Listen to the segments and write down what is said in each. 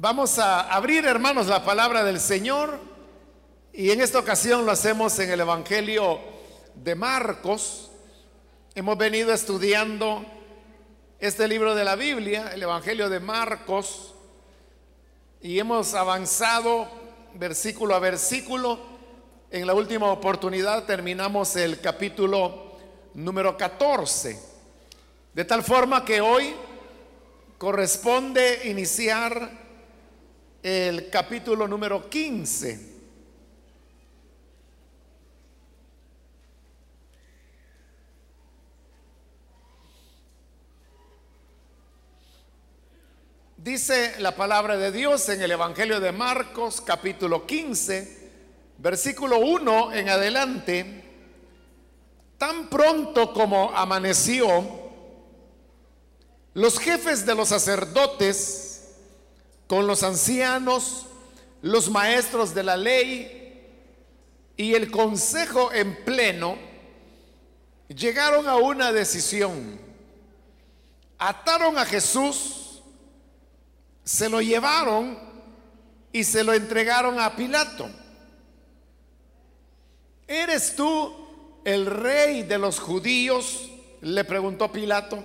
Vamos a abrir, hermanos, la palabra del Señor y en esta ocasión lo hacemos en el Evangelio de Marcos. Hemos venido estudiando este libro de la Biblia, el Evangelio de Marcos, y hemos avanzado versículo a versículo. En la última oportunidad terminamos el capítulo número 14, de tal forma que hoy corresponde iniciar el capítulo número 15. Dice la palabra de Dios en el Evangelio de Marcos capítulo 15, versículo 1 en adelante, tan pronto como amaneció, los jefes de los sacerdotes con los ancianos, los maestros de la ley y el consejo en pleno, llegaron a una decisión. Ataron a Jesús, se lo llevaron y se lo entregaron a Pilato. ¿Eres tú el rey de los judíos? Le preguntó Pilato.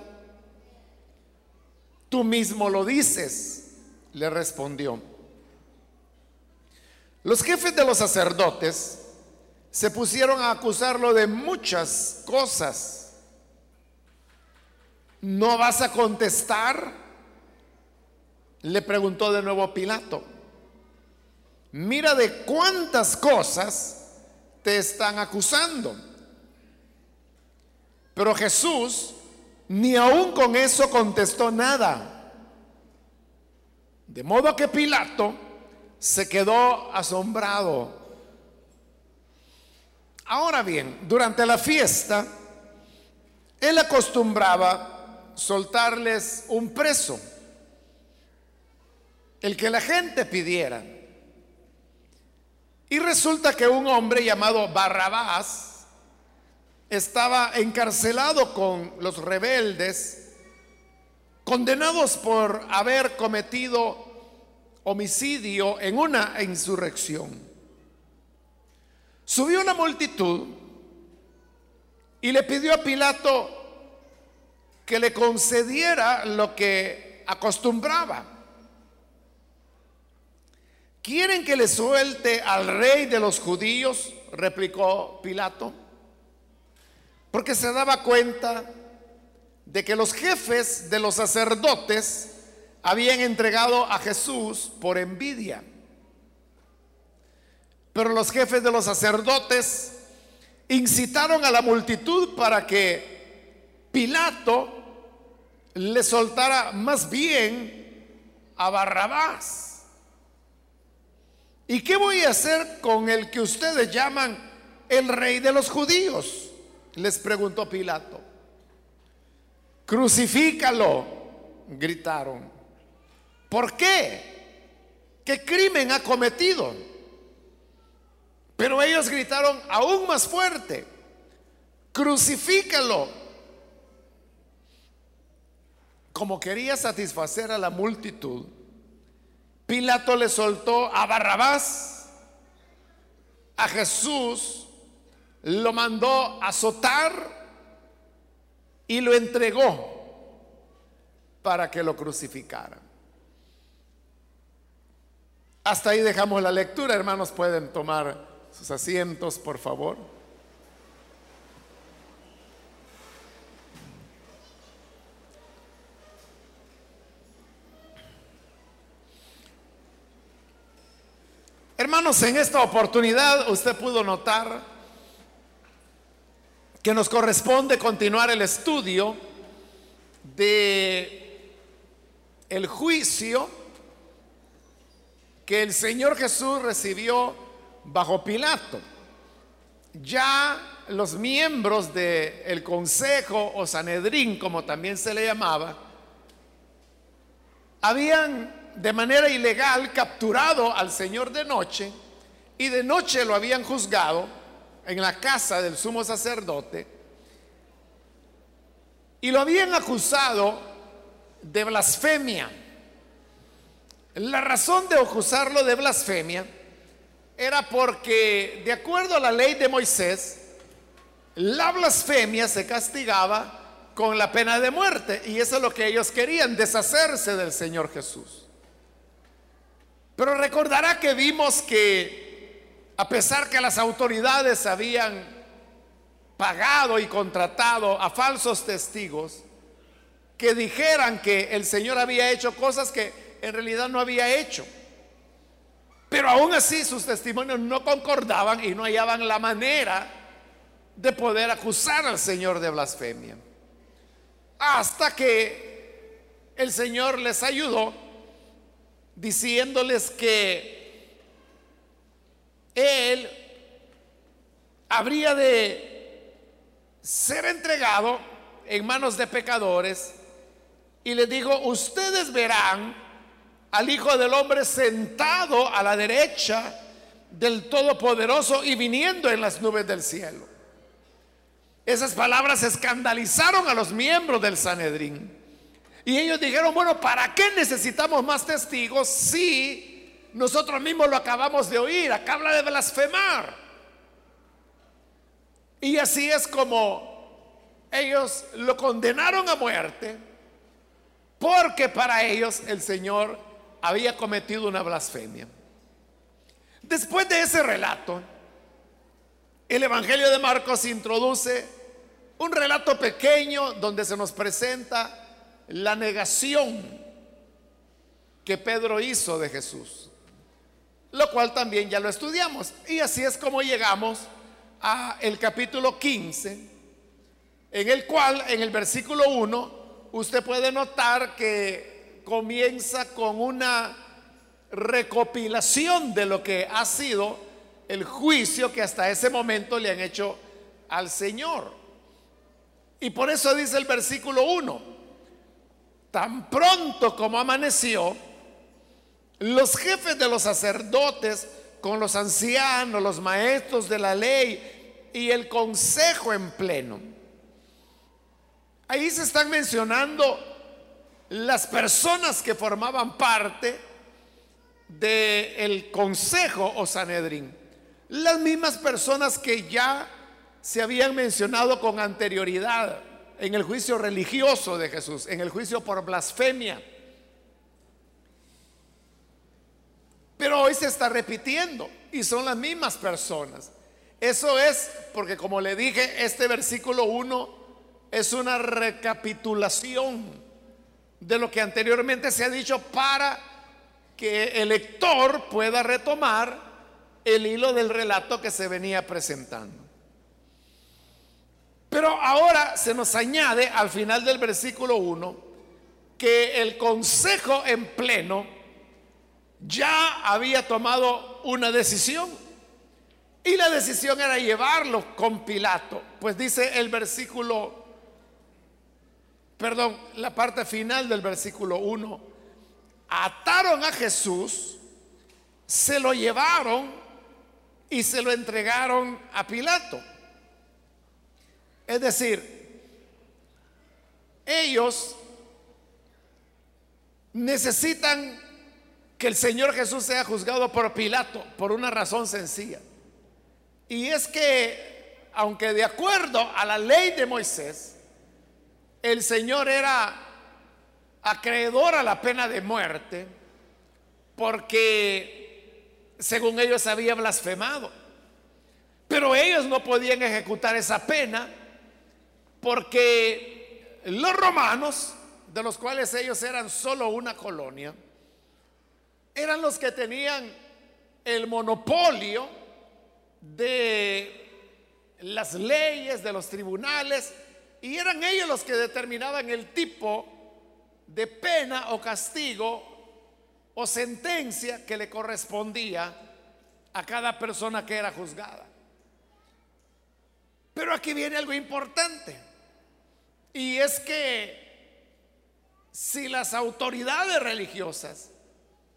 Tú mismo lo dices le respondió, los jefes de los sacerdotes se pusieron a acusarlo de muchas cosas. ¿No vas a contestar? Le preguntó de nuevo Pilato. Mira de cuántas cosas te están acusando. Pero Jesús ni aún con eso contestó nada. De modo que Pilato se quedó asombrado. Ahora bien, durante la fiesta, él acostumbraba soltarles un preso, el que la gente pidiera. Y resulta que un hombre llamado Barrabás estaba encarcelado con los rebeldes condenados por haber cometido homicidio en una insurrección. Subió una multitud y le pidió a Pilato que le concediera lo que acostumbraba. ¿Quieren que le suelte al rey de los judíos? replicó Pilato. Porque se daba cuenta de que los jefes de los sacerdotes habían entregado a Jesús por envidia. Pero los jefes de los sacerdotes incitaron a la multitud para que Pilato le soltara más bien a Barrabás. ¿Y qué voy a hacer con el que ustedes llaman el rey de los judíos? Les preguntó Pilato. Crucifícalo, gritaron. ¿Por qué? ¿Qué crimen ha cometido? Pero ellos gritaron aún más fuerte, crucifícalo. Como quería satisfacer a la multitud, Pilato le soltó a Barrabás, a Jesús, lo mandó azotar y lo entregó para que lo crucificaran. Hasta ahí dejamos la lectura, hermanos, pueden tomar sus asientos, por favor. Hermanos, en esta oportunidad usted pudo notar que nos corresponde continuar el estudio de el juicio que el Señor Jesús recibió bajo Pilato. Ya los miembros del consejo o Sanedrín, como también se le llamaba, habían de manera ilegal capturado al Señor de noche y de noche lo habían juzgado en la casa del sumo sacerdote y lo habían acusado de blasfemia. La razón de acusarlo de blasfemia era porque, de acuerdo a la ley de Moisés, la blasfemia se castigaba con la pena de muerte. Y eso es lo que ellos querían, deshacerse del Señor Jesús. Pero recordará que vimos que a pesar que las autoridades habían pagado y contratado a falsos testigos que dijeran que el Señor había hecho cosas que en realidad no había hecho. Pero aún así sus testimonios no concordaban y no hallaban la manera de poder acusar al Señor de blasfemia. Hasta que el Señor les ayudó diciéndoles que Él habría de ser entregado en manos de pecadores y les digo, ustedes verán al Hijo del Hombre sentado a la derecha del Todopoderoso y viniendo en las nubes del cielo. Esas palabras escandalizaron a los miembros del Sanedrín. Y ellos dijeron, bueno, ¿para qué necesitamos más testigos si nosotros mismos lo acabamos de oír? Acá de blasfemar. Y así es como ellos lo condenaron a muerte, porque para ellos el Señor había cometido una blasfemia. Después de ese relato, el Evangelio de Marcos introduce un relato pequeño donde se nos presenta la negación que Pedro hizo de Jesús, lo cual también ya lo estudiamos. Y así es como llegamos a el capítulo 15, en el cual en el versículo 1 usted puede notar que comienza con una recopilación de lo que ha sido el juicio que hasta ese momento le han hecho al Señor. Y por eso dice el versículo 1, tan pronto como amaneció, los jefes de los sacerdotes con los ancianos, los maestros de la ley y el consejo en pleno. Ahí se están mencionando las personas que formaban parte del consejo o Sanedrín, las mismas personas que ya se habían mencionado con anterioridad en el juicio religioso de Jesús, en el juicio por blasfemia. Pero hoy se está repitiendo y son las mismas personas. Eso es porque, como le dije, este versículo 1 es una recapitulación de lo que anteriormente se ha dicho para que el lector pueda retomar el hilo del relato que se venía presentando. Pero ahora se nos añade al final del versículo 1 que el consejo en pleno ya había tomado una decisión. Y la decisión era llevarlo con Pilato. Pues dice el versículo perdón, la parte final del versículo 1, ataron a Jesús, se lo llevaron y se lo entregaron a Pilato. Es decir, ellos necesitan que el Señor Jesús sea juzgado por Pilato por una razón sencilla. Y es que, aunque de acuerdo a la ley de Moisés, el Señor era acreedor a la pena de muerte porque según ellos había blasfemado. Pero ellos no podían ejecutar esa pena porque los romanos, de los cuales ellos eran solo una colonia, eran los que tenían el monopolio de las leyes, de los tribunales y eran ellos los que determinaban el tipo de pena o castigo o sentencia que le correspondía a cada persona que era juzgada. Pero aquí viene algo importante. Y es que si las autoridades religiosas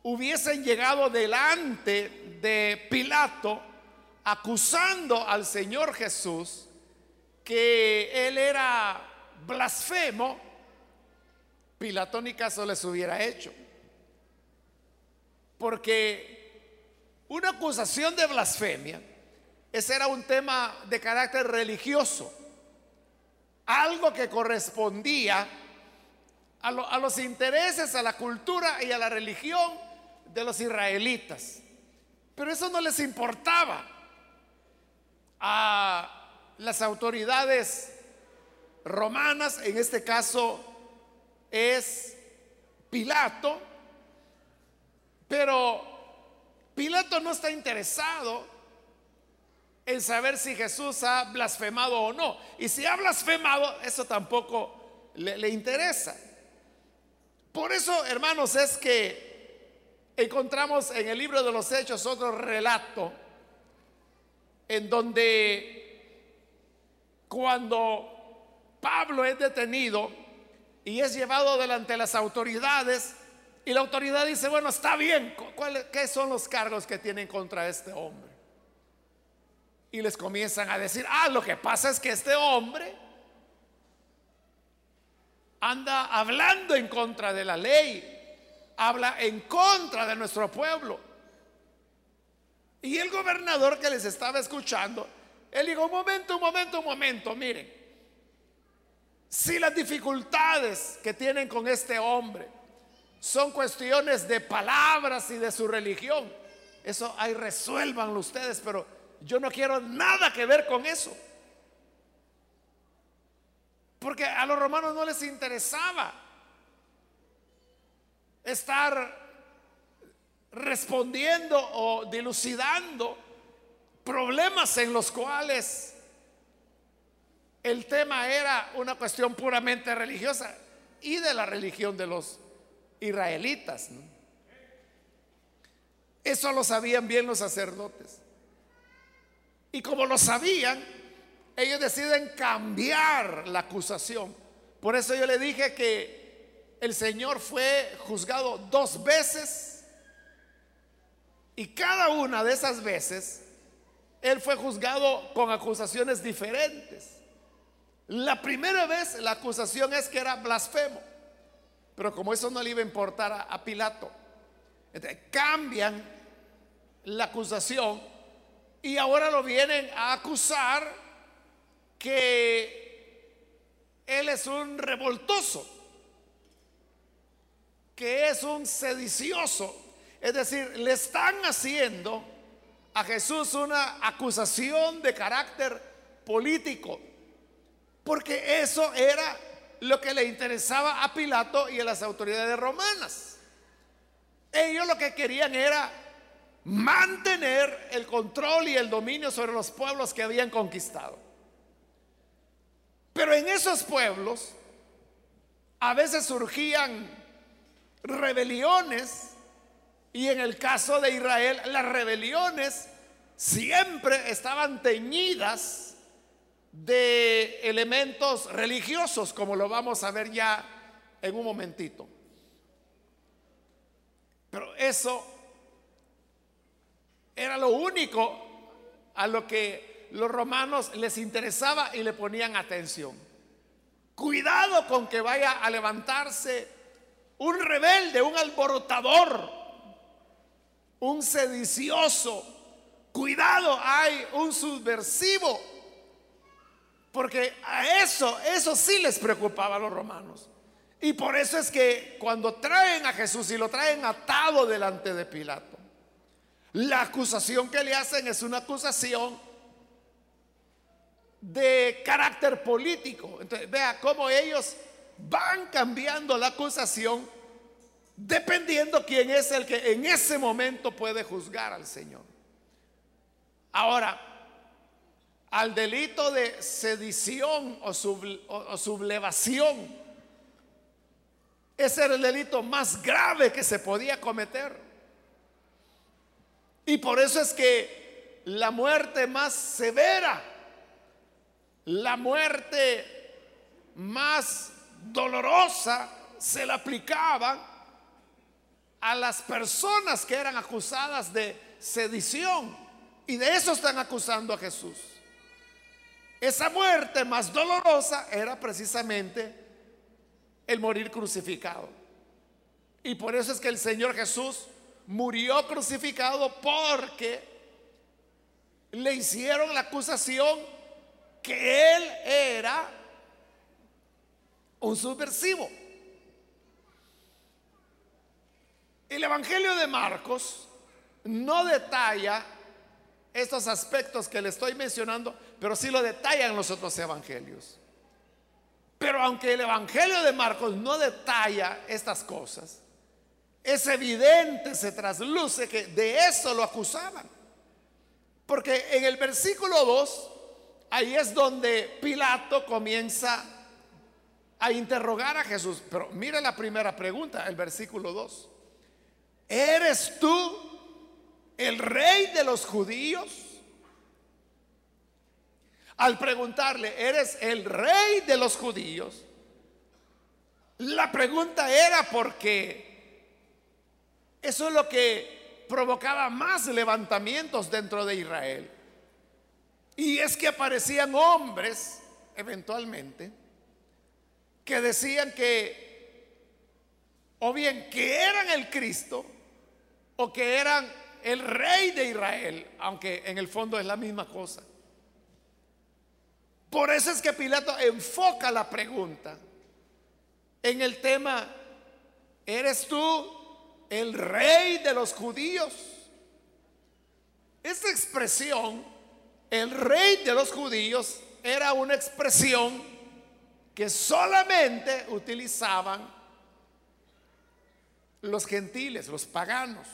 hubiesen llegado delante de Pilato acusando al Señor Jesús, que él era blasfemo, Pilato ni caso les hubiera hecho. Porque una acusación de blasfemia, ese era un tema de carácter religioso, algo que correspondía a, a los intereses, a la cultura y a la religión de los israelitas. Pero eso no les importaba a las autoridades romanas, en este caso es Pilato, pero Pilato no está interesado en saber si Jesús ha blasfemado o no. Y si ha blasfemado, eso tampoco le, le interesa. Por eso, hermanos, es que encontramos en el libro de los Hechos otro relato en donde cuando Pablo es detenido y es llevado delante de las autoridades y la autoridad dice, bueno, está bien, ¿qué son los cargos que tienen contra este hombre? Y les comienzan a decir, ah, lo que pasa es que este hombre anda hablando en contra de la ley, habla en contra de nuestro pueblo. Y el gobernador que les estaba escuchando, él dijo, un momento, un momento, un momento, miren, si las dificultades que tienen con este hombre son cuestiones de palabras y de su religión, eso ahí resuélvanlo ustedes, pero yo no quiero nada que ver con eso. Porque a los romanos no les interesaba estar respondiendo o dilucidando problemas en los cuales el tema era una cuestión puramente religiosa y de la religión de los israelitas. Eso lo sabían bien los sacerdotes. Y como lo sabían, ellos deciden cambiar la acusación. Por eso yo le dije que el Señor fue juzgado dos veces y cada una de esas veces Él fue juzgado con acusaciones diferentes. La primera vez la acusación es que era blasfemo, pero como eso no le iba a importar a, Pilato, cambian la acusación y ahora lo vienen a acusar que él es un revoltoso, que es un sedicioso, es decir, le están haciendo a Jesús una acusación de carácter político. Porque eso era lo que le interesaba a Pilato y a las autoridades romanas. Ellos lo que querían era mantener el control y el dominio sobre los pueblos que habían conquistado. Pero en esos pueblos a veces surgían rebeliones y en el caso de Israel las rebeliones siempre estaban teñidas de elementos religiosos, como lo vamos a ver ya en un momentito. Pero eso era lo único a lo que los romanos les interesaba y le ponían atención. Cuidado con que vaya a levantarse un rebelde, un alborotador, un sedicioso. Cuidado, hay un subversivo porque a eso, eso sí les preocupaba a los romanos. Y por eso es que cuando traen a Jesús y lo traen atado delante de Pilato, la acusación que le hacen es una acusación de carácter político. Entonces, vea cómo ellos van cambiando la acusación dependiendo quién es el que en ese momento puede juzgar al Señor. Ahora, al delito de sedición o, sublevación. Ese era el delito más grave que se podía cometer. Y por eso es que la muerte más severa, la muerte más dolorosa, se la aplicaban a las personas que eran acusadas de sedición. Y de eso están acusando a Jesús. Esa muerte más dolorosa era precisamente el morir crucificado. Y por eso es que el Señor Jesús murió crucificado porque le hicieron la acusación que él era un subversivo. El Evangelio de Marcos no detalla estos aspectos que le estoy mencionando, pero sí lo detallan los otros evangelios. Pero aunque el Evangelio de Marcos no detalla estas cosas, es evidente, se trasluce que de eso lo acusaban. Porque en el versículo 2, ahí es donde Pilato comienza a interrogar a Jesús. Pero mire la primera pregunta, el versículo 2. ¿Eres tú el rey de los judíos? Al preguntarle, ¿eres el rey de los judíos? La pregunta era porque eso es lo que provocaba más levantamientos dentro de Israel. Y es que aparecían hombres, eventualmente, que decían que, o bien que eran el Cristo, o que eran el rey de Israel, aunque en el fondo es la misma cosa. Por eso es que Pilato enfoca la pregunta en el tema, ¿eres tú el rey de los judíos? Esta expresión, el rey de los judíos, era una expresión que solamente utilizaban los gentiles, los paganos.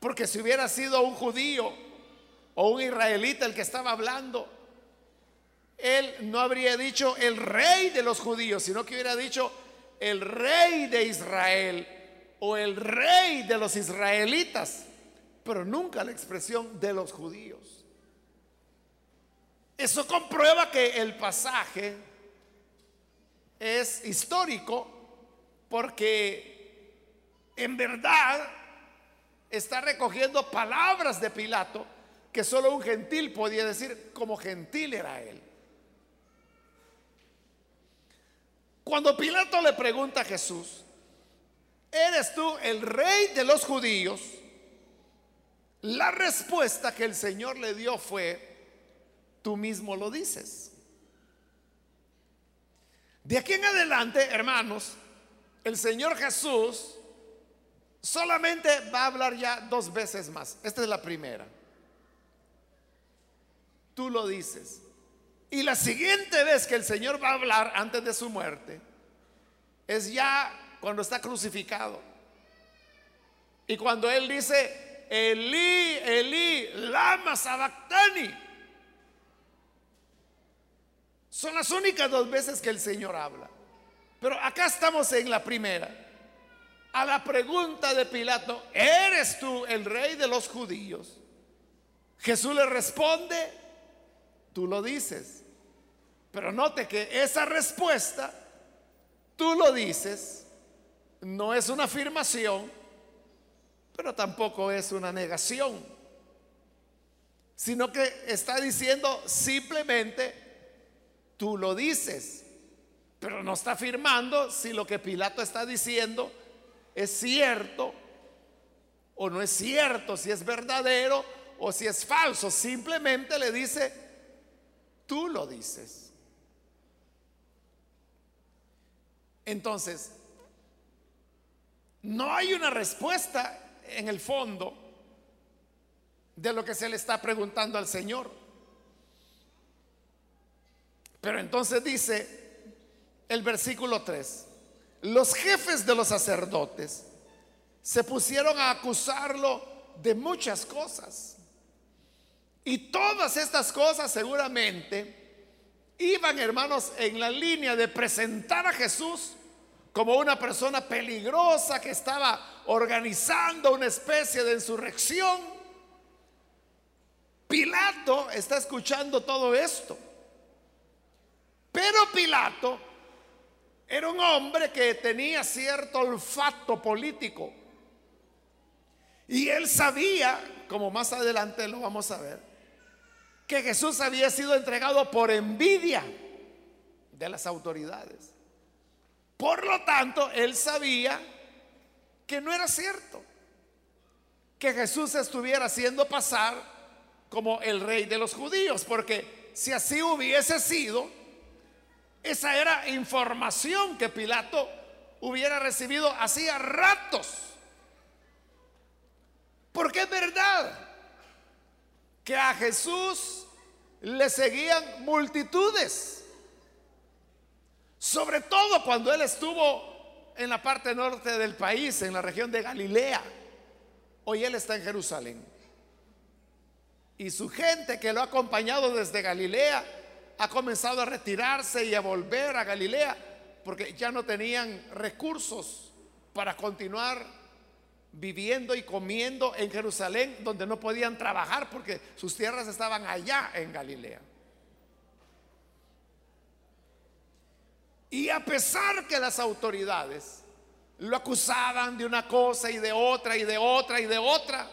Porque si hubiera sido un judío o un israelita el que estaba hablando, él no habría dicho el rey de los judíos, sino que hubiera dicho el rey de Israel o el rey de los israelitas, pero nunca la expresión de los judíos. Eso comprueba que el pasaje es histórico porque en verdad está recogiendo palabras de Pilato que solo un gentil podía decir como gentil era él. Cuando Pilato le pregunta a Jesús, ¿eres tú el rey de los judíos? La respuesta que el Señor le dio fue, tú mismo lo dices. De aquí en adelante, hermanos, el Señor Jesús solamente va a hablar ya dos veces más. Esta es la primera. Tú lo dices. Y la siguiente vez que el Señor va a hablar antes de su muerte es ya cuando está crucificado. Y cuando Él dice, Elí, Elí, lama sabactani. Son las únicas dos veces que el Señor habla. Pero acá estamos en la primera. A la pregunta de Pilato, ¿eres tú el rey de los judíos? Jesús le responde, tú lo dices. Pero note que esa respuesta, tú lo dices, no es una afirmación, pero tampoco es una negación, sino que está diciendo simplemente, tú lo dices. Pero no está afirmando si lo que Pilato está diciendo es cierto o no es cierto, si es verdadero o si es falso. Simplemente le dice, tú lo dices. Entonces, no hay una respuesta en el fondo de lo que se le está preguntando al Señor. Pero entonces dice, el versículo 3. Los jefes de los sacerdotes se pusieron a acusarlo de muchas cosas. Y todas estas cosas seguramente iban, hermanos, en la línea de presentar a Jesús como una persona peligrosa que estaba organizando una especie de insurrección. Pilato está escuchando todo esto. Pero Pilato era un hombre que tenía cierto olfato político. Y él sabía, como más adelante lo vamos a ver, que Jesús había sido entregado por envidia de las autoridades. Por lo tanto, él sabía que no era cierto que Jesús estuviera haciendo pasar como el rey de los judíos, porque si así hubiese sido, esa era información que Pilato hubiera recibido hacía ratos. Porque es verdad que a Jesús le seguían multitudes, sobre todo cuando él estuvo en la parte norte del país, en la región de Galilea. Hoy él está en Jerusalén. Y su gente que lo ha acompañado desde Galilea ha comenzado a retirarse y a volver a Galilea porque ya no tenían recursos para continuar viviendo y comiendo en Jerusalén donde no podían trabajar porque sus tierras estaban allá en Galilea. Y a pesar que las autoridades lo acusaban de una cosa y de otra y de otra y de otra,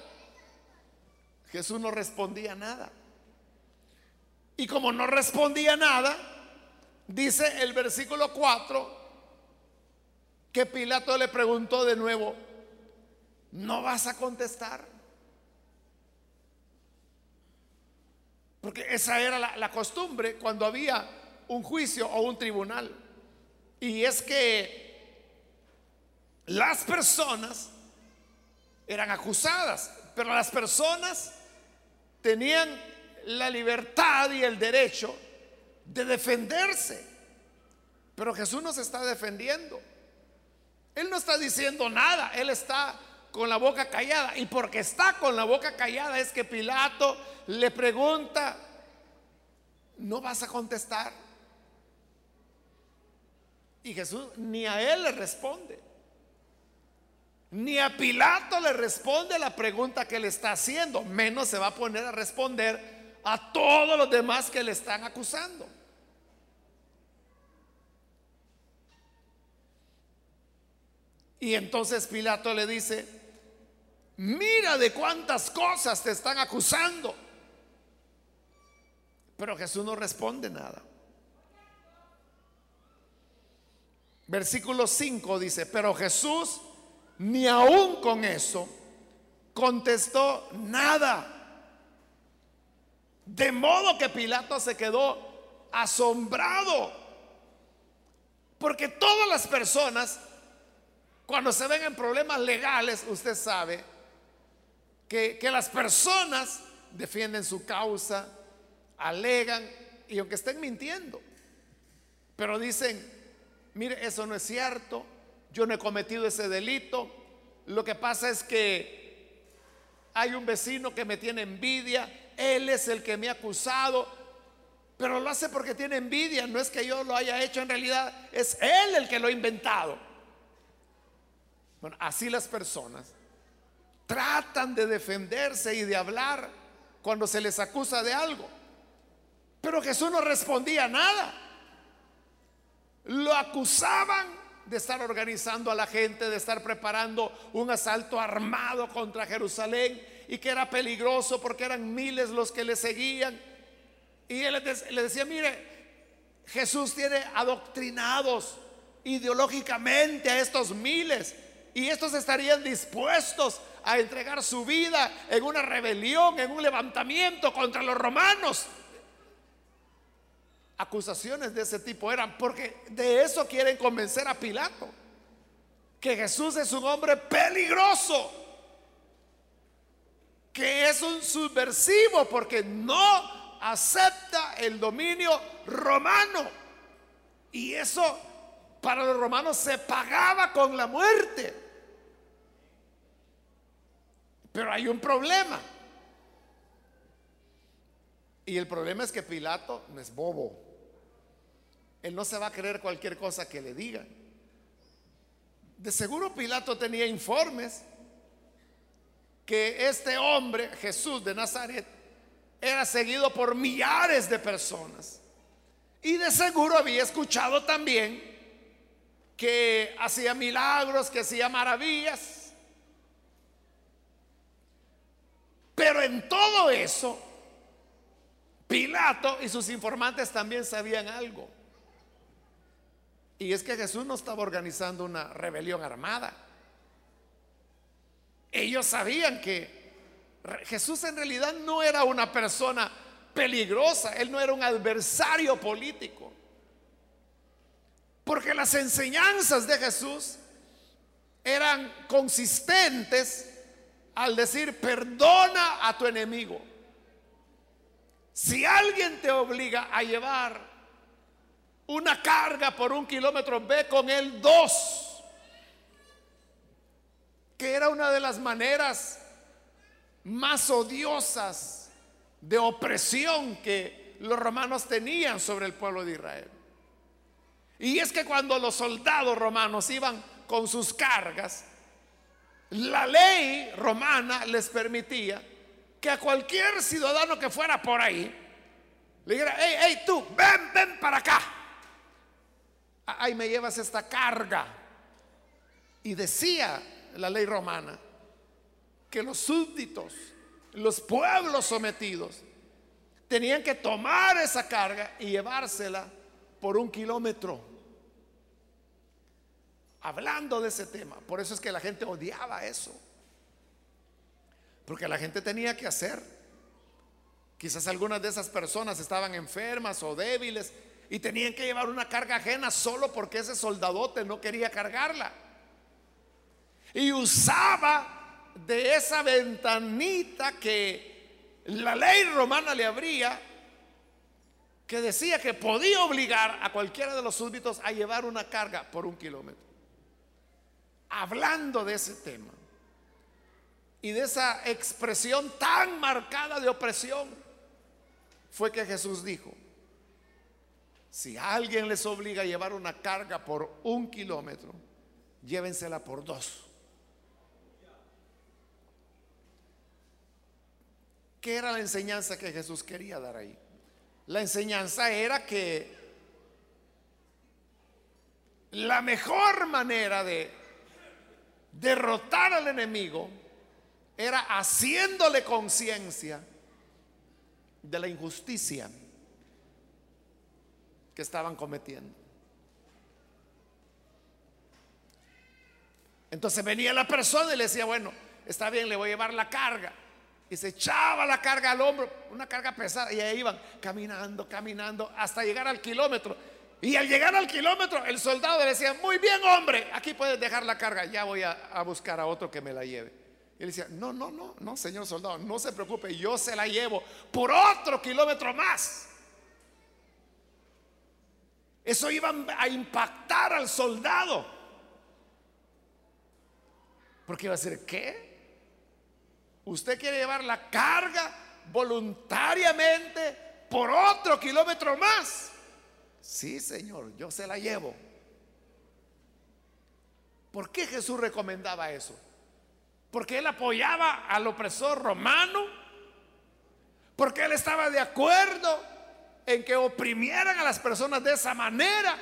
Jesús no respondía nada. Y como no respondía nada, dice el versículo 4 que Pilato le preguntó de nuevo, ¿no vas a contestar? Porque esa era la, la, costumbre cuando había un juicio o un tribunal. Y es que las personas eran acusadas, pero las personas tenían la libertad y el derecho de defenderse. Pero Jesús no se está defendiendo. Él no está diciendo nada, él está con la boca callada. Y porque está con la boca callada es que Pilato le pregunta, ¿no vas a contestar? Y Jesús ni a él le responde. Ni a Pilato le responde la pregunta que le está haciendo, menos se va a poner a responder a todos los demás que le están acusando. Y entonces Pilato le dice, mira de cuántas cosas te están acusando. Pero Jesús no responde nada. Versículo 5 dice, pero Jesús ni aún con eso contestó nada. De modo que Pilato se quedó asombrado. Porque todas las personas, cuando se ven en problemas legales, usted sabe que, que las personas defienden su causa, alegan, y aunque estén mintiendo, pero dicen, mire, eso no es cierto, yo no he cometido ese delito. Lo que pasa es que hay un vecino que me tiene envidia, él es el que me ha acusado, pero lo hace porque tiene envidia, no es que yo lo haya hecho en realidad, es él el que lo ha inventado. Bueno, así las personas tratan de defenderse y de hablar cuando se les acusa de algo. Pero Jesús no respondía nada. Lo acusaban de estar organizando a la gente, de estar preparando un asalto armado contra Jerusalén y que era peligroso porque eran miles los que le seguían. Y él le decía, mire, Jesús tiene adoctrinados ideológicamente a estos miles y estos estarían dispuestos a entregar su vida en una rebelión, en un levantamiento contra los romanos acusaciones de ese tipo eran porque de eso quieren convencer a Pilato, que Jesús es un hombre peligroso, que es un subversivo porque no acepta el dominio romano. Y eso para los romanos se pagaba con la muerte. Pero hay un problema. Y el problema es que Pilato no es bobo. Él no se va a creer cualquier cosa que le digan. De seguro Pilato tenía informes que este hombre, Jesús de Nazaret, era seguido por millares de personas. Y de seguro había escuchado también que hacía milagros, que hacía maravillas. Pero en todo eso, Pilato y sus informantes también sabían algo. Y es que Jesús no estaba organizando una rebelión armada. Ellos sabían que Jesús en realidad no era una persona peligrosa, él no era un adversario político. Porque las enseñanzas de Jesús eran consistentes al decir, perdona a tu enemigo. Si alguien te obliga a llevar una carga por un kilómetro, ve con él dos. Que era una de las maneras más odiosas de opresión que los romanos tenían sobre el pueblo de Israel. Y es que cuando los soldados romanos iban con sus cargas, la ley romana les permitía que a cualquier ciudadano que fuera por ahí, le dijera, hey, hey, tú, ven, ven para acá. Ahí me llevas esta carga. Y decía la ley romana que los súbditos, los pueblos sometidos, tenían que tomar esa carga y llevársela por un kilómetro. Hablando de ese tema. Por eso es que la gente odiaba eso. Porque la gente tenía que hacer. Quizás algunas de esas personas estaban enfermas o débiles y tenían que llevar una carga ajena solo porque ese soldadote no quería cargarla. Y usaba de esa ventanita que la ley romana le abría que decía que podía obligar a cualquiera de los súbditos a llevar una carga por un kilómetro. Hablando de ese tema y de esa expresión tan marcada de opresión, fue que Jesús dijo, si alguien les obliga a llevar una carga por un kilómetro, llévensela por dos. ¿Qué era la enseñanza que Jesús quería dar ahí? La enseñanza era que la mejor manera de derrotar al enemigo era haciéndole conciencia de la injusticia que estaban cometiendo. Entonces venía la persona y le decía, bueno, está bien, le voy a llevar la carga y se echaba la carga al hombro, una carga pesada, y ahí iban caminando, caminando, hasta llegar al kilómetro. Y al llegar al kilómetro, el soldado le decía, muy bien hombre, aquí puedes dejar la carga, ya voy a, buscar a otro que me la lleve. Y él decía, no, no, no, no, señor soldado, no se preocupe, yo se la llevo por otro kilómetro más. Eso iba a impactar al soldado. Porque iba a decir, ¿qué? Usted quiere llevar la carga voluntariamente por otro kilómetro más. Sí, Señor, yo se la llevo. ¿Por qué Jesús recomendaba eso? Porque él apoyaba al opresor romano. Porque él estaba de acuerdo en que oprimieran a las personas de esa manera.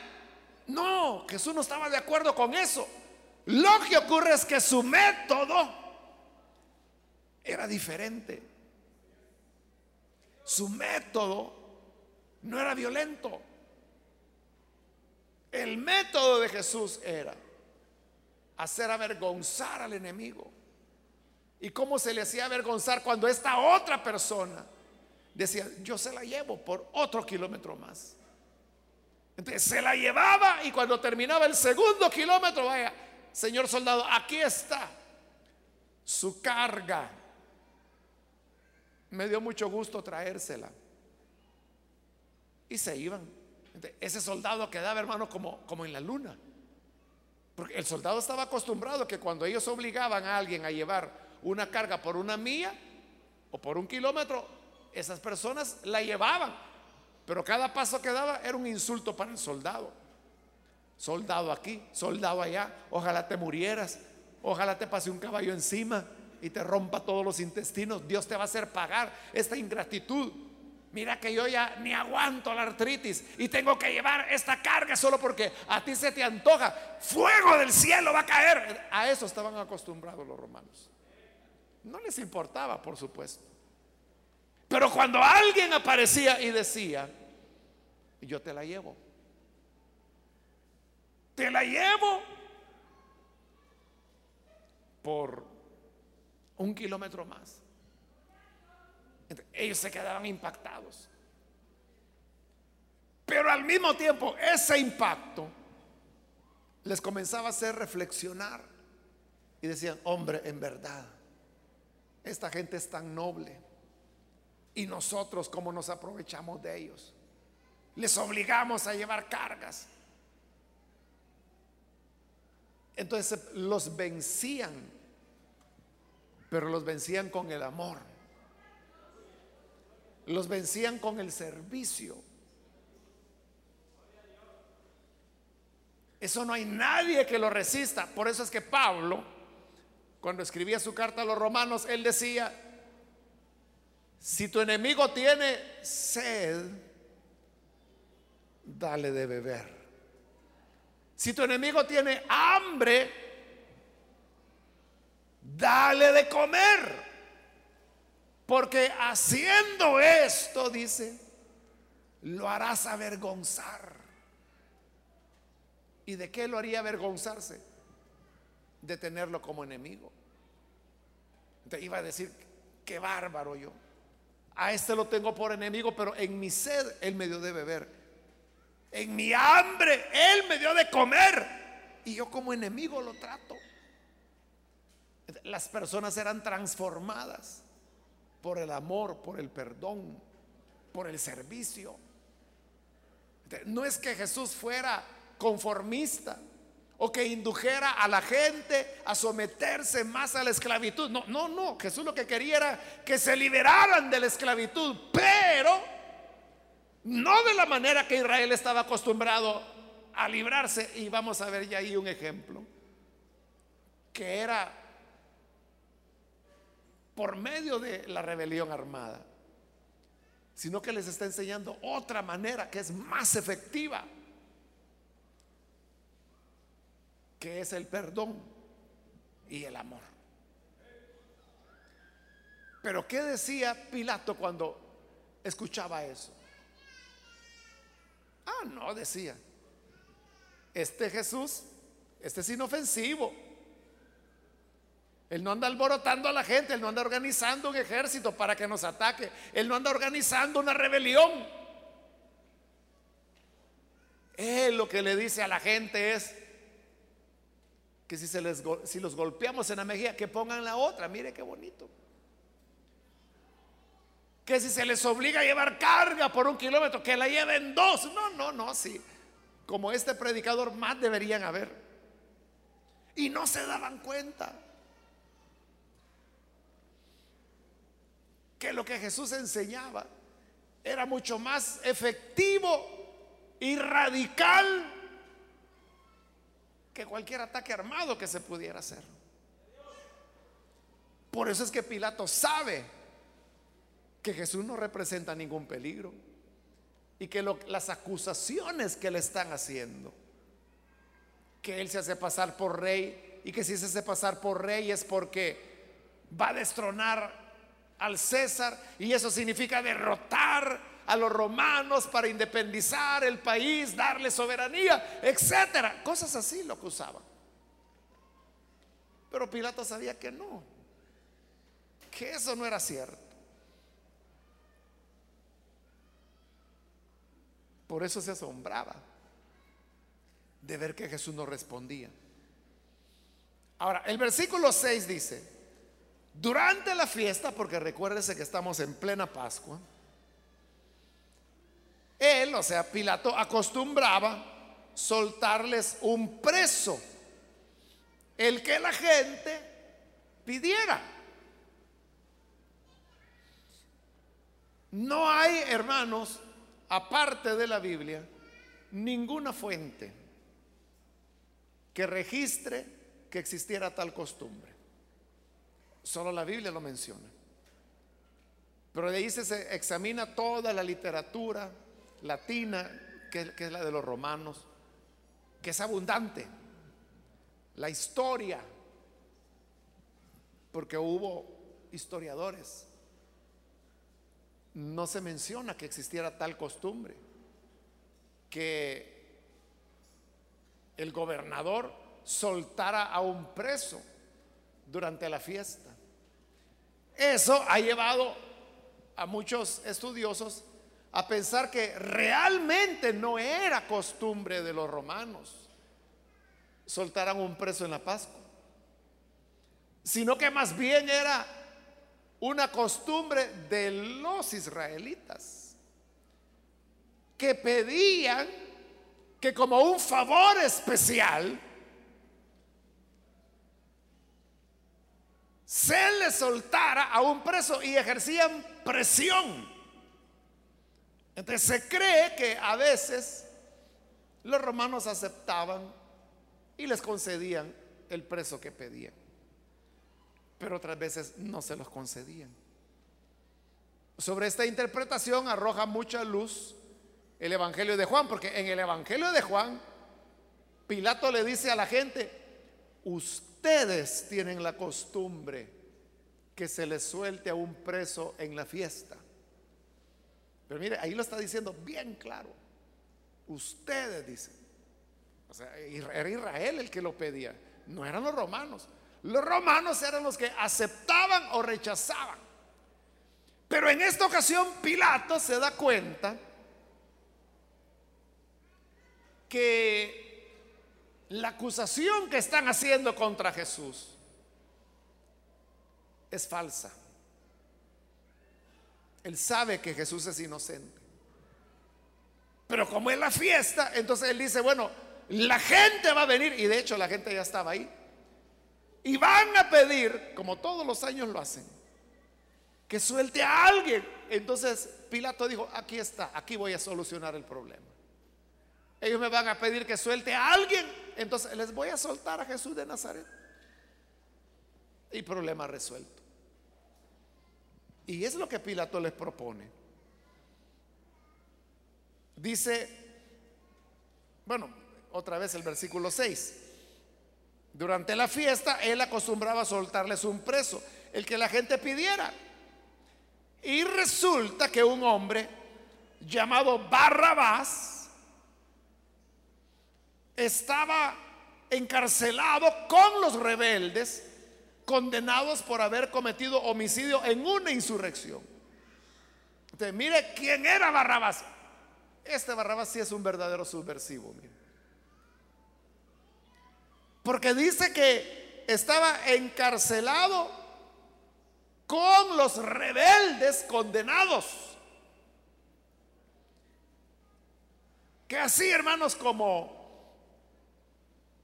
No, Jesús no estaba de acuerdo con eso. Lo que ocurre es que su método era diferente. Su método no era violento. El método de Jesús era hacer avergonzar al enemigo. ¿Y cómo se le hacía avergonzar cuando esta otra persona decía, yo se la llevo por otro kilómetro más? Entonces se la llevaba y cuando terminaba el segundo kilómetro, vaya, señor soldado, aquí está su carga me dio mucho gusto traérsela. Y se iban. Ese soldado quedaba, hermano, como, como en la luna. Porque el soldado estaba acostumbrado que cuando ellos obligaban a alguien a llevar una carga por una mía o por un kilómetro, esas personas la llevaban. Pero cada paso que daba era un insulto para el soldado. Soldado aquí, soldado allá, ojalá te murieras, ojalá te pase un caballo encima y te rompa todos los intestinos, Dios te va a hacer pagar esta ingratitud. Mira que yo ya ni aguanto la artritis y tengo que llevar esta carga solo porque a ti se te antoja. Fuego del cielo va a caer. A eso estaban acostumbrados los romanos. No les importaba, por supuesto. Pero cuando alguien aparecía y decía, yo te la llevo. Te la llevo por un kilómetro más. ellos se quedaban impactados. Pero al mismo tiempo, ese impacto les comenzaba a hacer reflexionar y decían, hombre, en verdad, esta gente es tan noble. Y nosotros, ¿cómo nos aprovechamos de ellos? Les obligamos a llevar cargas. Entonces los vencían, pero los vencían con el amor. Los vencían con el servicio. Eso no hay nadie que lo resista. Por eso es que Pablo, cuando escribía su carta a los romanos, él decía, si tu enemigo tiene sed, dale de beber. Si tu enemigo tiene hambre, dale de comer. Porque haciendo esto, dice, lo harás avergonzar. ¿Y de qué lo haría avergonzarse? De tenerlo como enemigo. Te iba a decir, qué bárbaro yo. A este lo tengo por enemigo, pero en mi sed él me dio de beber. En mi hambre él me dio de comer. Y yo como enemigo lo trato. Las personas eran transformadas por el amor, por el perdón, por el servicio. No es que Jesús fuera conformista o que indujera a la gente a someterse más a la esclavitud. No, no, no. Jesús lo que quería era que se liberaran de la esclavitud, pero no de la manera que Israel estaba acostumbrado a librarse. Y vamos a ver ya ahí un ejemplo, que era por medio de la rebelión armada, sino que les está enseñando otra manera que es más efectiva que es el perdón y el amor. Pero ¿qué decía Pilato cuando escuchaba eso? Ah, no, decía, este Jesús, este es inofensivo. Él no anda alborotando a la gente, él no anda organizando un ejército para que nos ataque, él no anda organizando una rebelión. Él lo que le dice a la gente es, que si, se les, si los golpeamos en la mejilla, que pongan la otra, mire qué bonito. Que si se les obliga a llevar carga por un kilómetro, que la lleven dos. No, no, no, sí. Como este predicador más deberían haber. Y no se daban cuenta. Que lo que Jesús enseñaba era mucho más efectivo y radical que cualquier ataque armado que se pudiera hacer. Por eso es que Pilato sabe que Jesús no representa ningún peligro y que las acusaciones que le están haciendo, que él se hace pasar por rey y que si se hace pasar por rey es porque va a destronar al César y eso significa derrotar a los romanos para independizar el país, darle soberanía, etcétera. Cosas así lo que usaban. Pero Pilato sabía que no, que eso no era cierto. Por eso se asombraba de ver que Jesús no respondía. Ahora, el versículo 6 dice, durante la fiesta, porque recuérdese que estamos en plena Pascua, él, o sea, Pilato, acostumbraba soltarles un preso, el que la gente pidiera. No hay, hermanos, aparte de la Biblia, ninguna fuente que registre que existiera tal costumbre. Solo la Biblia lo menciona. Pero de ahí se examina toda la literatura, latina, que, es la de los romanos, que es abundante. La historia, porque hubo historiadores. No se menciona que existiera tal costumbre, que el gobernador soltara a un preso durante la fiesta. Eso ha llevado a muchos estudiosos a pensar que realmente no era costumbre de los romanos soltar a un preso en la Pascua, sino que más bien era una costumbre de los israelitas que pedían que como un favor especial se le soltara a un preso y ejercían presión. Entonces se cree que a veces los romanos aceptaban y les concedían el preso que pedían, pero otras veces no se los concedían. Sobre esta interpretación arroja mucha luz el Evangelio de Juan, porque en el Evangelio de Juan, Pilato le dice a la gente, ustedes tienen la costumbre que se les suelte a un preso en la fiesta. Pero mire, ahí lo está diciendo bien claro. Ustedes dicen. O sea, era Israel el que lo pedía, no eran los romanos. Los romanos eran los que aceptaban o rechazaban. Pero en esta ocasión Pilato se da cuenta que la acusación que están haciendo contra Jesús es falsa. Él sabe que Jesús es inocente. Pero como es la fiesta, entonces él dice, bueno, la gente va a venir, y de hecho la gente ya estaba ahí, y van a pedir, como todos los años lo hacen, que suelte a alguien. Entonces Pilato dijo, aquí está, aquí voy a solucionar el problema. Ellos me van a pedir que suelte a alguien, entonces les voy a soltar a Jesús de Nazaret. Y problema resuelto. Y es lo que Pilato les propone. Dice, bueno, otra vez el versículo 6. Durante la fiesta él acostumbraba soltarles un preso, el que la gente pidiera. Y resulta que un hombre llamado Barrabás estaba encarcelado con los rebeldes, condenados por haber cometido homicidio en una insurrección. Entonces, mire quién era Barrabás. Este Barrabás sí es un verdadero subversivo. Porque dice que estaba encarcelado con los rebeldes condenados. Que así, hermanos, como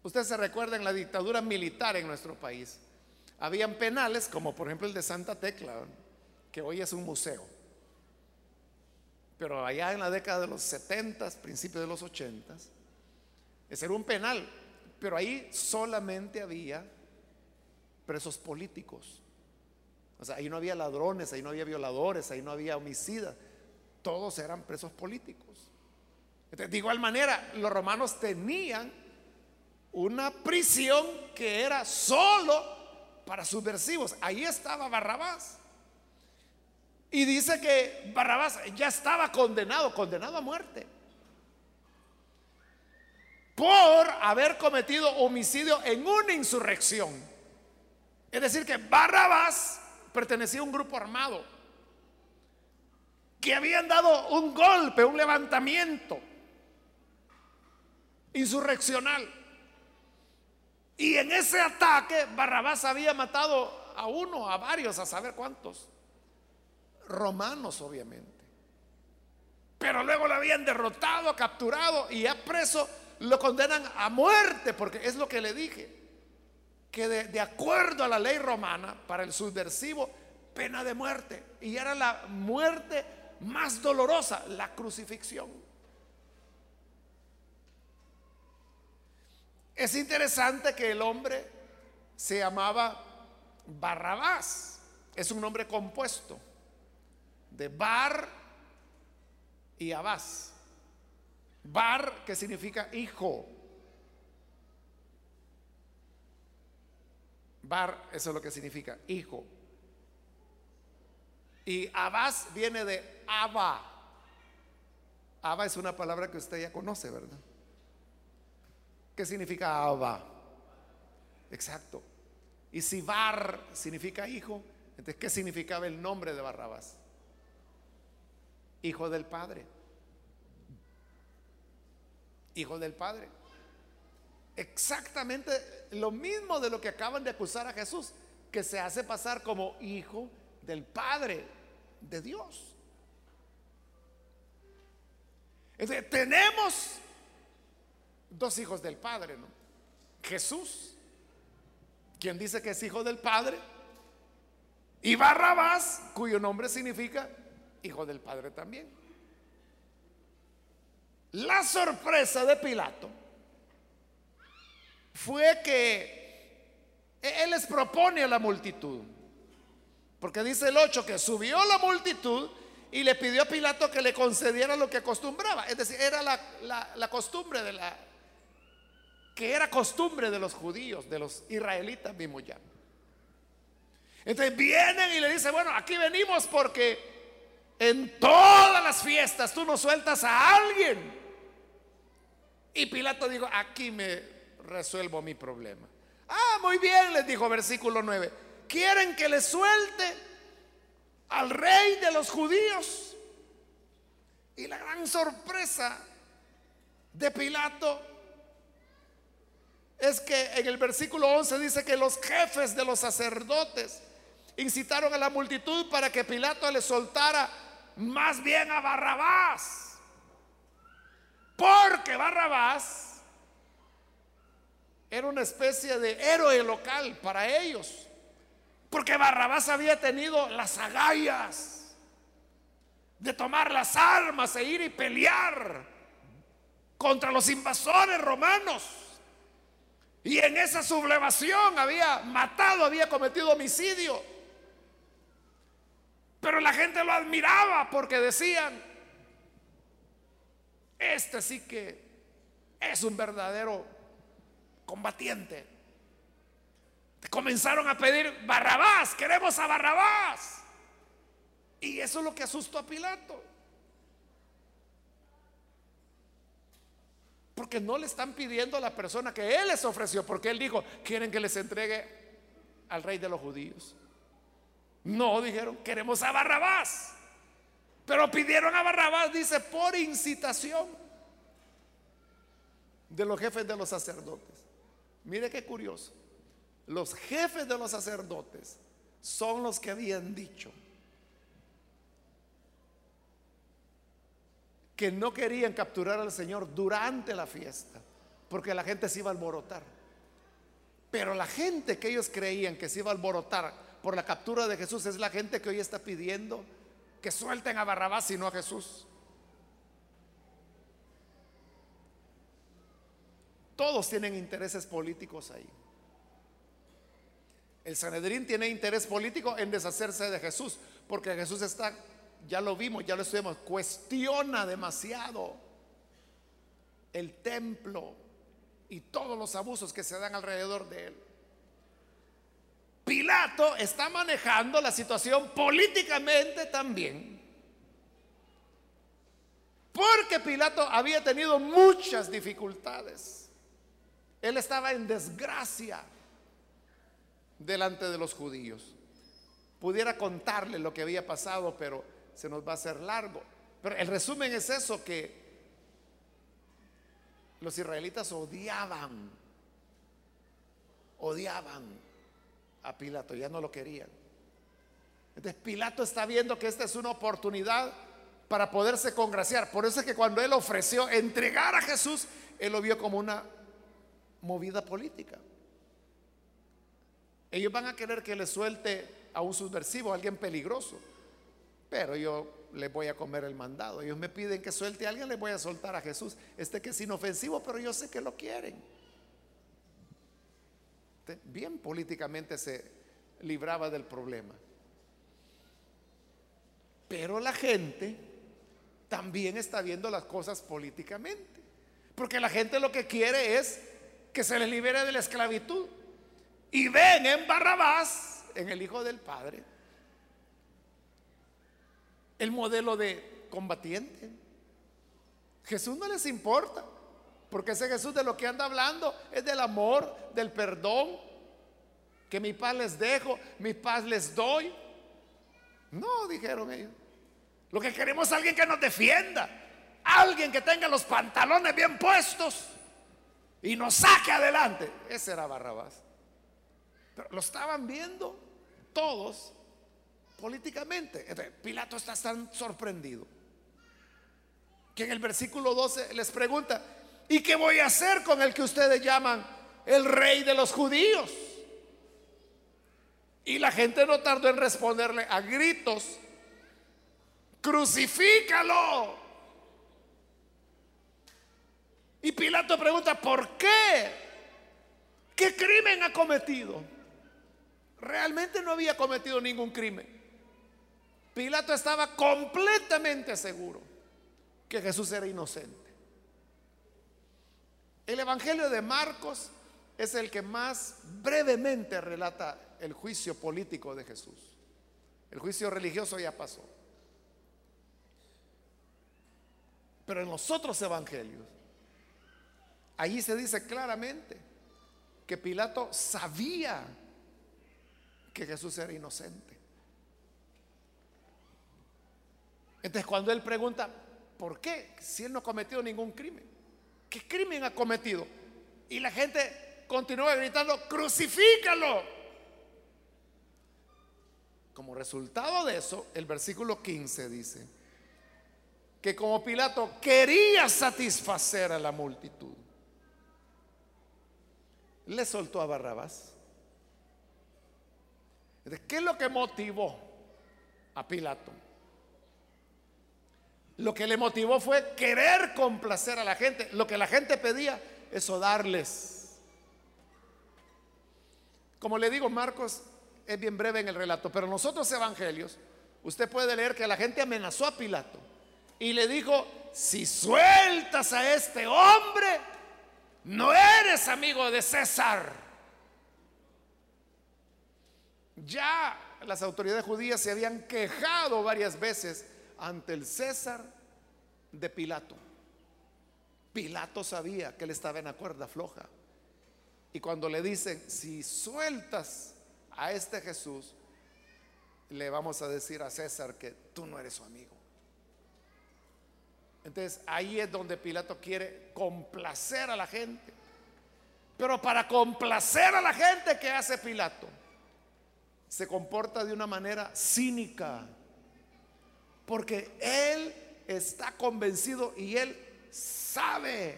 ustedes se recuerdan la dictadura militar en nuestro país, habían penales como por ejemplo el de Santa Tecla, que hoy es un museo. Pero allá en la década de los 70, principios de los 80, ese era un penal pero ahí solamente había presos políticos. O sea, ahí no había ladrones, ahí no había violadores, ahí no había homicidas. Todos eran presos políticos. de igual manera, los romanos tenían una prisión que era solo para subversivos. Ahí estaba Barrabás. Y dice que Barrabás ya estaba condenado, condenado a muerte por haber cometido homicidio en una insurrección. Es decir, que Barrabás pertenecía a un grupo armado que habían dado un golpe, un levantamiento insurreccional. Y en ese ataque Barrabás había matado a uno, a varios, a saber cuántos. Romanos, obviamente. Pero luego lo habían derrotado, capturado y ya preso lo condenan a muerte, porque es lo que le dije, que de, acuerdo a la ley romana, para el subversivo, pena de muerte. Y era la muerte más dolorosa, la crucifixión. Es interesante que el hombre se llamaba Barrabás. Es un nombre compuesto de Bar y Abás. Bar, que significa hijo. Bar, eso es lo que significa hijo. Y Abás viene de Abba. Abba es una palabra que usted ya conoce, ¿verdad? ¿Qué significa Abba? Exacto. Y si Bar significa hijo, Entonces, ¿qué significaba el nombre de Barrabás? Hijo del Padre. Hijo del Padre. Exactamente lo mismo de lo que acaban de acusar a Jesús, que se hace pasar como hijo del Padre de Dios. Entonces, tenemos dos hijos del Padre, ¿no? Jesús, quien dice que es hijo del Padre, y Barrabás, cuyo nombre significa hijo del Padre también. La sorpresa de Pilato fue que él les propone a la multitud, porque dice el 8 que subió la multitud y le pidió a Pilato que le concediera lo que acostumbraba, es decir, era la, costumbre de la, que era costumbre de los judíos, de los israelitas mismo ya. Entonces vienen y le dicen, bueno, aquí venimos porque en todas las fiestas tú no sueltas a alguien. Y Pilato dijo, aquí me resuelvo mi problema. Ah, muy bien, les dijo versículo 9. ¿Quieren que le suelte al rey de los judíos? Y la gran sorpresa de Pilato es que en el versículo 11 dice que los jefes de los sacerdotes incitaron a la multitud para que Pilato le soltara más bien a Barrabás. Porque Barrabás era una especie de héroe local para ellos. Porque Barrabás había tenido las agallas de tomar las armas e ir y pelear contra los invasores romanos. Y en esa sublevación había matado, había cometido homicidio. Pero la gente lo admiraba porque decían, este sí que es un verdadero combatiente. Comenzaron a pedir Barrabás, queremos a Barrabás. Y eso es lo que asustó a Pilato. Porque no le están pidiendo a la persona que él les ofreció, porque él dijo, quieren que les entregue al rey de los judíos. No, dijeron, queremos a Barrabás. Pero pidieron a Barrabás, dice, por incitación de los jefes de los sacerdotes. Mire qué curioso. Los jefes de los sacerdotes son los que habían dicho que no querían capturar al Señor durante la fiesta, porque la gente se iba a alborotar. Pero la gente que ellos creían que se iba a alborotar por la captura de Jesús es la gente que hoy está pidiendo que suelten a Barrabás y no a Jesús. Todos tienen intereses políticos ahí. El Sanedrín tiene interés político en deshacerse de Jesús, porque Jesús está, ya lo vimos, ya lo estuvimos, cuestiona demasiado el templo y todos los abusos que se dan alrededor de él. Pilato está manejando la situación políticamente también. Porque Pilato había tenido muchas dificultades. Él estaba en desgracia delante de los judíos. Pudiera contarle lo que había pasado, pero se nos va a hacer largo. Pero el resumen es eso, que los israelitas odiaban, odiaban a Pilato, ya no lo querían. Entonces Pilato está viendo que esta es una oportunidad para poderse congraciar. Por eso es que cuando él ofreció entregar a Jesús, él lo vio como una movida política. Ellos van a querer que le suelte a un subversivo, a alguien peligroso. Pero yo le voy a comer el mandado. Ellos me piden que suelte a alguien, le voy a soltar a Jesús. Este que es inofensivo, pero yo sé que lo quieren bien políticamente se libraba del problema. Pero la gente también está viendo las cosas políticamente. Porque la gente lo que quiere es que se les libere de la esclavitud. Y ven en Barrabás, en el Hijo del Padre, el modelo de combatiente. Jesús no les importa. Porque ese Jesús de lo que anda hablando es del amor, del perdón, que mi paz les dejo, mi paz les doy. No, dijeron ellos. Lo que queremos es alguien que nos defienda. Alguien que tenga los pantalones bien puestos y nos saque adelante. Ese era Barrabás. Pero lo estaban viendo todos políticamente. Pilato está tan sorprendido que en el versículo 12 les pregunta, ¿y qué voy a hacer con el que ustedes llaman el rey de los judíos? Y la gente no tardó en responderle a gritos, crucifícalo. Y Pilato pregunta, ¿por qué? ¿Qué crimen ha cometido? Realmente no había cometido ningún crimen. Pilato estaba completamente seguro que Jesús era inocente. El Evangelio de Marcos es el que más brevemente relata el juicio político de Jesús. El juicio religioso ya pasó. Pero en los otros evangelios, allí se dice claramente que Pilato sabía que Jesús era inocente. Entonces cuando él pregunta, ¿por qué? Si él no ha cometido ningún crimen. ¿Qué crimen ha cometido? Y la gente continúa gritando, crucifícalo. Como resultado de eso, el versículo 15 dice que como Pilato quería satisfacer a la multitud, le soltó a Barrabás. ¿Qué es lo que motivó a Pilato? Lo que le motivó fue querer complacer a la gente. Lo que la gente pedía, eso darles. Como le digo, Marcos es bien breve en el relato, pero en otros evangelios, usted puede leer que la gente amenazó a Pilato y le dijo, si sueltas a este hombre, no eres amigo de César. Ya las autoridades judías se habían quejado varias veces ante el César de Pilato. Pilato sabía que él estaba en la cuerda floja. Y cuando le dicen, si sueltas a este Jesús, le vamos a decir a César que tú no eres su amigo. Entonces ahí es donde Pilato quiere complacer a la gente. Pero para complacer a la gente, ¿qué hace Pilato? Se comporta de una manera cínica porque Él está convencido y Él sabe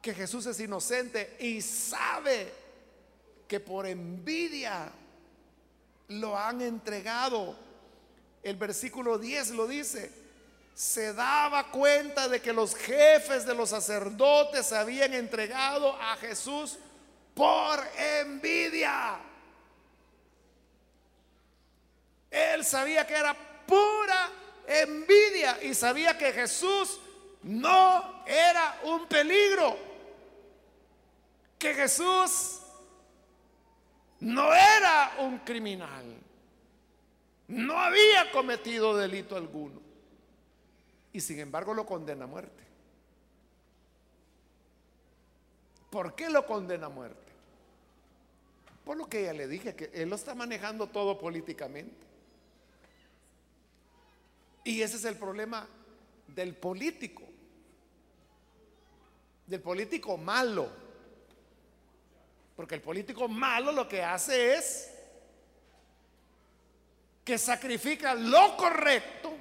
que Jesús es inocente y sabe que por envidia lo han entregado. El versículo 10 lo dice. Se daba cuenta de que los jefes de los sacerdotes habían entregado a Jesús por envidia. Él sabía que era pura envidia y sabía que Jesús no era un peligro, que Jesús no era un criminal, no había cometido delito alguno y sin embargo lo condena a muerte. ¿Por qué lo condena a muerte? Por lo que ya le dije, que él lo está manejando todo políticamente. Y ese es el problema del político, del político malo. Porque el político malo lo que hace es que sacrifica lo correcto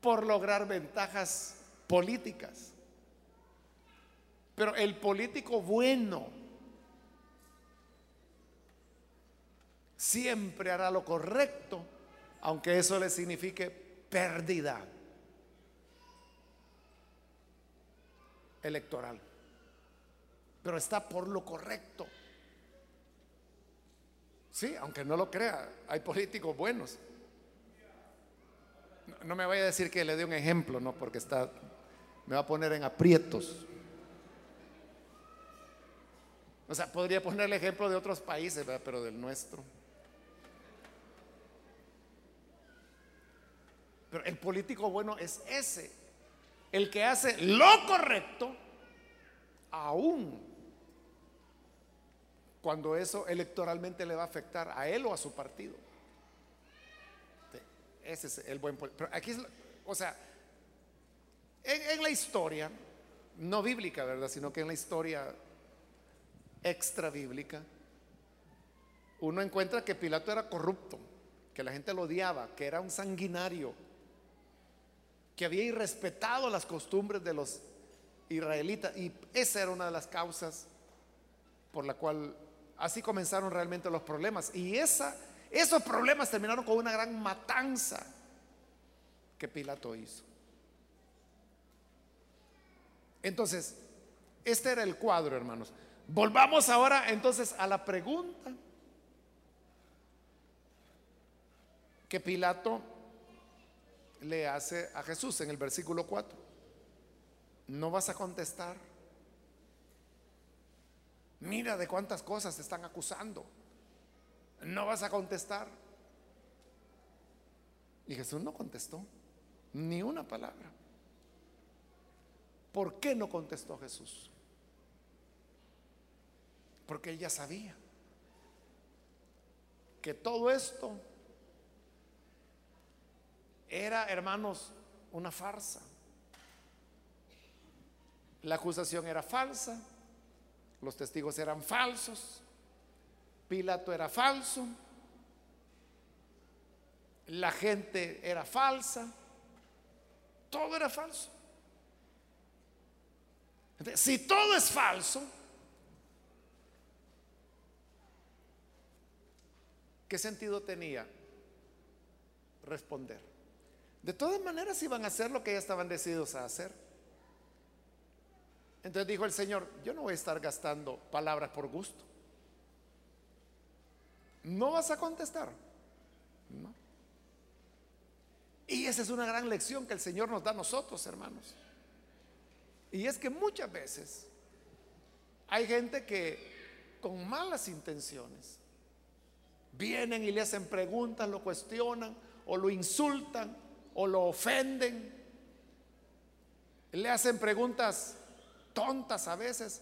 por lograr ventajas políticas. Pero el político bueno siempre hará lo correcto aunque eso le signifique pérdida electoral. Pero está por lo correcto. Sí, aunque no lo crea, hay políticos buenos. No, me vaya a decir que le dé un ejemplo, no, porque está, me va a poner en aprietos. O sea, podría ponerle ejemplo de otros países, pero del nuestro. Pero el político bueno es ese, el que hace lo correcto, aún cuando eso electoralmente le va a afectar a él o a su partido. ese es el buen Pero aquí es, o sea, en, la historia, no bíblica, ¿verdad? Sino que en la historia extra bíblica, uno encuentra que Pilato era corrupto, que la gente lo odiaba, que era un sanguinario, que había irrespetado las costumbres de los israelitas. Y esa era una de las causas por la cual así comenzaron realmente los problemas. Y esa, esos problemas terminaron con una gran matanza que Pilato hizo. Entonces, este era el cuadro, hermanos. Volvamos ahora entonces a la pregunta que Pilato le hace a Jesús en el versículo 4. ¿No vas a contestar? Mira de cuántas cosas te están acusando. ¿No vas a contestar? Y Jesús no contestó ni una palabra. ¿Por qué no contestó Jesús? Porque él ya sabía que todo esto era, hermanos, una farsa. La acusación era falsa, los testigos eran falsos, Pilato era falso, la gente era falsa, todo era falso si todo es falso, ¿qué sentido tenía responder? De todas maneras iban a hacer lo que ya estaban decididos a hacer. Entonces dijo el Señor, yo no voy a estar gastando palabras por gusto. ¿No vas a contestar? No. Y esa es una gran lección que el Señor nos da a nosotros, hermanos. Y es que muchas veces hay gente que con malas intenciones vienen y le hacen preguntas, lo cuestionan o lo insultan o lo ofenden. Le hacen preguntas tontas a veces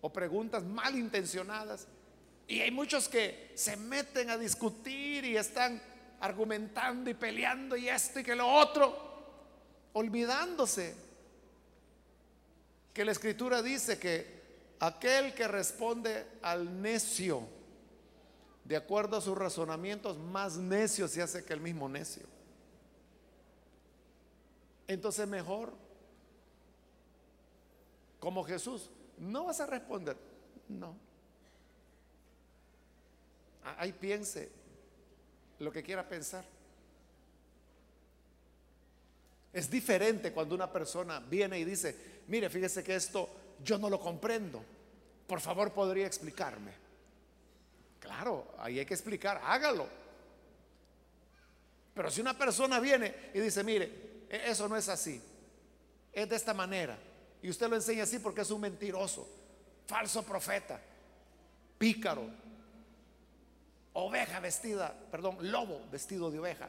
o preguntas malintencionadas. Y hay muchos que se meten a discutir y están argumentando y peleando y esto y que lo otro, olvidándose que la escritura dice que aquel que responde al necio, de acuerdo a sus razonamientos, más necio se hace que el mismo necio. Entonces mejor, como Jesús, no vas a responder, no. Ahí piense lo que quiera pensar. Es diferente cuando una persona viene y dice, mire, fíjese que esto yo no lo comprendo. Por favor, podría explicarme. Claro, ahí hay que explicar, hágalo. Pero si una persona viene y dice, mire, eso no es así, es de esta manera, y usted lo enseña así porque es un mentiroso, falso profeta, pícaro, oveja vestida, perdón, lobo vestido de oveja,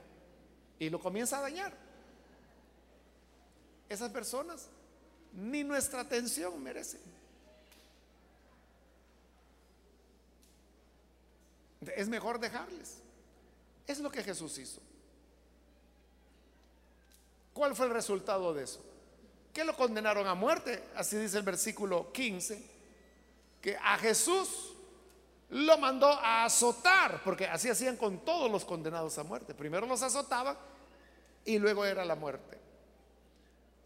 y lo comienza a dañar esas personas ni nuestra atención merecen. Es mejor dejarles. Es lo que Jesús hizo. ¿Cuál fue el resultado de eso? Que lo condenaron a muerte, así dice el versículo 15, que a Jesús lo mandó a azotar, porque así hacían con todos los condenados a muerte. Primero los azotaban y luego era la muerte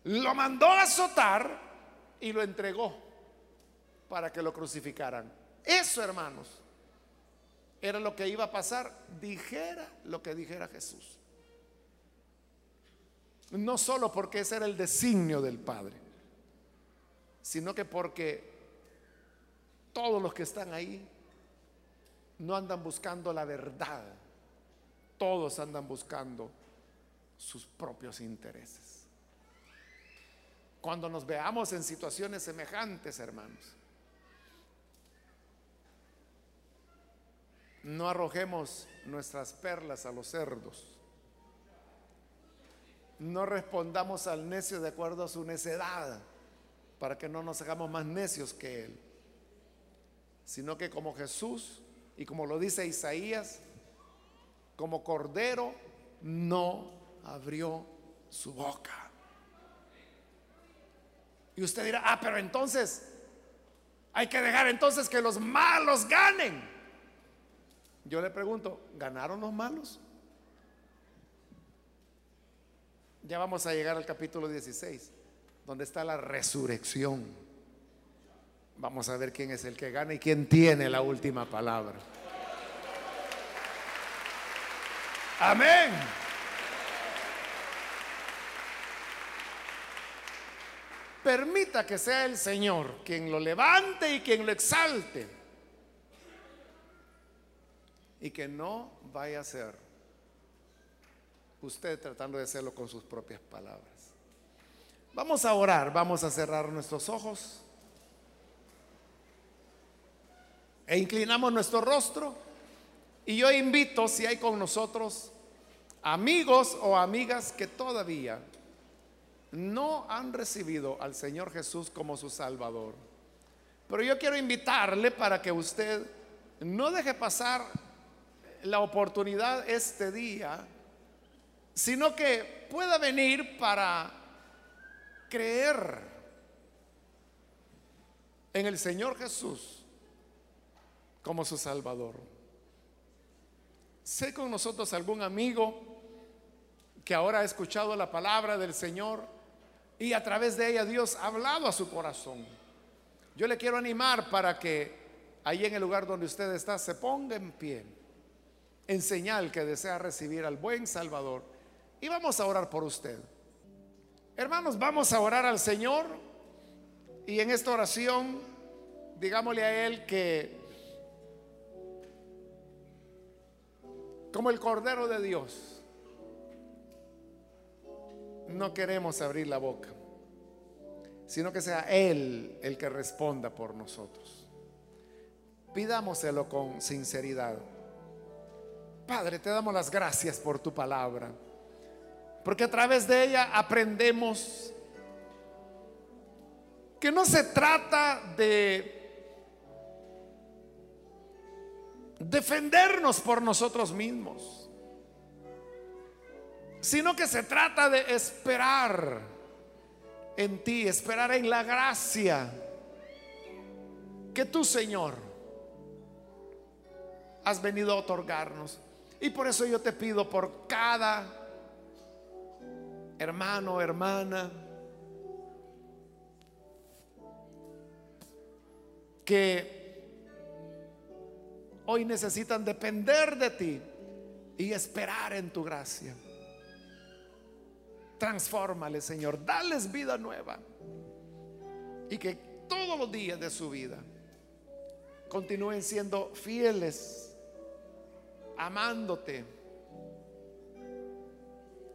lo mandó a azotar y lo entregó para que lo crucificaran. Eso, hermanos, era lo que iba a pasar, dijera lo que dijera Jesús. No solo porque ese era el designio del Padre, sino que porque todos los que están ahí no andan buscando la verdad, todos andan buscando sus propios intereses cuando nos veamos en situaciones semejantes, hermanos. No arrojemos nuestras perlas a los cerdos. No respondamos al necio de acuerdo a su necedad, para que no nos hagamos más necios que él. Sino que como Jesús, y como lo dice Isaías, como cordero no abrió su boca. Y usted dirá, ah, pero entonces hay que dejar entonces que los malos ganen. Yo le pregunto, ¿ganaron los malos? Ya vamos a llegar al capítulo 16, donde está la resurrección. Vamos a ver quién es el que gana y quién tiene la última palabra. Amén. Permita que sea el Señor quien lo levante y quien lo exalte. Y que no vaya a ser usted tratando de hacerlo con sus propias palabras. Vamos a orar, vamos a cerrar nuestros ojos e inclinamos nuestro rostro. Y yo invito, si hay con nosotros amigos o amigas que todavía no han recibido al Señor Jesús como su Salvador. Pero yo quiero invitarle para que usted no deje pasar la oportunidad este día sino que pueda venir para creer en el Señor Jesús como su Salvador. Sé con nosotros algún amigo que ahora ha escuchado la palabra del Señor y a través de ella Dios ha hablado a su corazón. Yo le quiero animar para que ahí en el lugar donde usted está se ponga en pie en señal que desea recibir al buen Salvador y vamos a orar por usted. Hermanos, vamos a orar al Señor y en esta oración digámosle a Él que como el Cordero de Dios, no queremos abrir la boca, sino que sea Él el que responda por nosotros. Pidámoselo con sinceridad. Padre, te damos las gracias por tu palabra. Porque a través de ella aprendemos que no se trata de defendernos por nosotros mismos, sino que se trata de esperar en ti, esperar en la gracia que tú, Señor, has venido a otorgarnos. Y por eso yo te pido por cada hermano, hermana, que hoy necesitan depender de ti y esperar en tu gracia. Transfórmale, Señor, dales vida nueva y que todos los días de su vida continúen siendo fieles, amándote